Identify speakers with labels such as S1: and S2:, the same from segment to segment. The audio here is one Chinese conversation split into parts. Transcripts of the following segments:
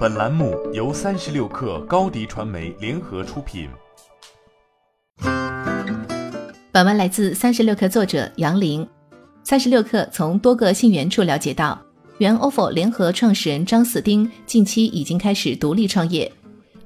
S1: 本栏目由三十六氪高低传媒联合出品。
S2: 本文来自三十六氪作者杨林。三十六氪从多个信源处了解到，原 ofo 联合创始人张四丁近期已经开始独立创业。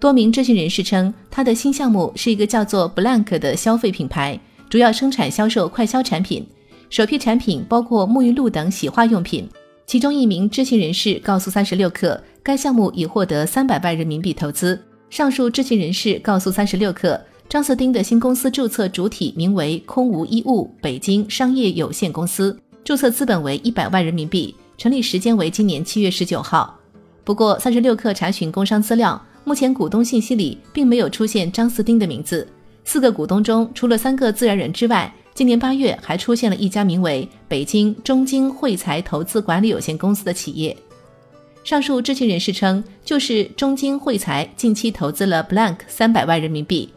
S2: 多名知情人士称，他的新项目是一个叫做 Blank 的消费品牌，主要生产销售快消产品，首批产品包括沐浴露等洗化用品。其中一名知情人士告诉三十六氪，该项目已获得三百万人民币投资。上述知情人士告诉三十六氪，张四丁的新公司注册主体名为“空无一物北京商业有限公司”，注册资本为一百万人民币，成立时间为今年七月十九号。不过，三十六氪查询工商资料，目前股东信息里并没有出现张四丁的名字。四个股东中，除了三个自然人之外，今年八月，还出现了一家名为北京中金汇财投资管理有限公司的企业。上述知情人士称，就是中金汇财近期投资了 Blank 三百万人民币。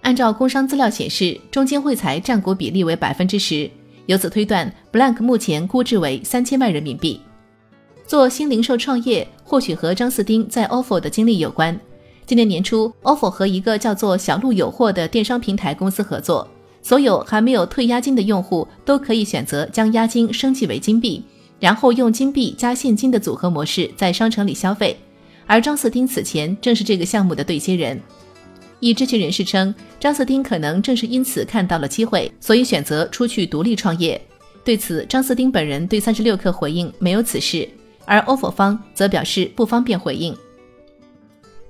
S2: 按照工商资料显示，中金汇财占股比例为百分之十，由此推断，Blank 目前估值为三千万人民币。做新零售创业，或许和张四丁在 ofo 的经历有关。今年年初，ofo 和一个叫做小鹿有货的电商平台公司合作。所有还没有退押金的用户都可以选择将押金升级为金币，然后用金币加现金的组合模式在商城里消费。而张四丁此前正是这个项目的对接人。一知情人士称，张四丁可能正是因此看到了机会，所以选择出去独立创业。对此，张四丁本人对三十六氪回应没有此事，而 ofo 方则表示不方便回应。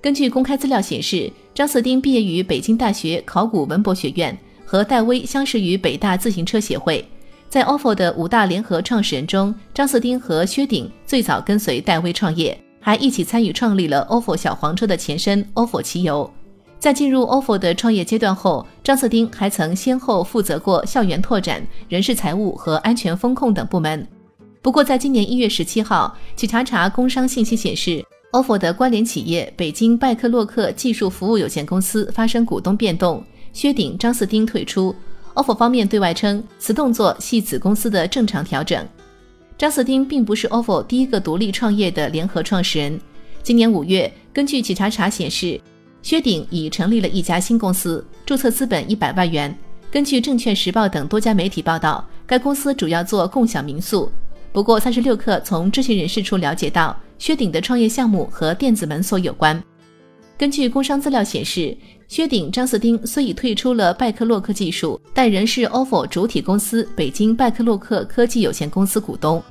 S2: 根据公开资料显示，张四丁毕业于北京大学考古文博学院。和戴威相识于北大自行车协会，在 ofo 的五大联合创始人中，张四丁和薛鼎最早跟随戴威创业，还一起参与创立了 ofo 小黄车的前身 ofo 骑游。在进入 ofo 的创业阶段后，张四丁还曾先后负责过校园拓展、人事财务和安全风控等部门。不过，在今年一月十七号，企查查工商信息显示，ofo 的关联企业北京拜克洛克技术服务有限公司发生股东变动。薛鼎、张四丁退出，ofo 方面对外称此动作系子公司的正常调整。张四丁并不是 ofo 第一个独立创业的联合创始人。今年五月，根据企查查显示，薛鼎已成立了一家新公司，注册资本一百万元。根据证券时报等多家媒体报道，该公司主要做共享民宿。不过，三十六氪从知情人士处了解到，薛鼎的创业项目和电子门锁有关。根据工商资料显示，薛鼎、张四丁虽已退出了拜克洛克技术，但仍是 ofo 主体公司北京拜克洛克科技有限公司股东。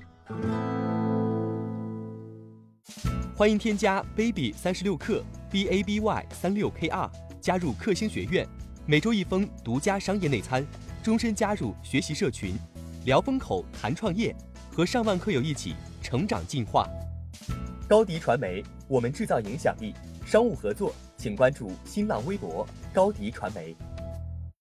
S3: 欢迎添加 baby 三十六克 b a b y 三六 k r 加入克星学院，每周一封独家商业内参，终身加入学习社群，聊风口谈创业，和上万课友一起成长进化。高迪传媒，我们制造影响力。商务合作，请关注新浪微博高迪传媒。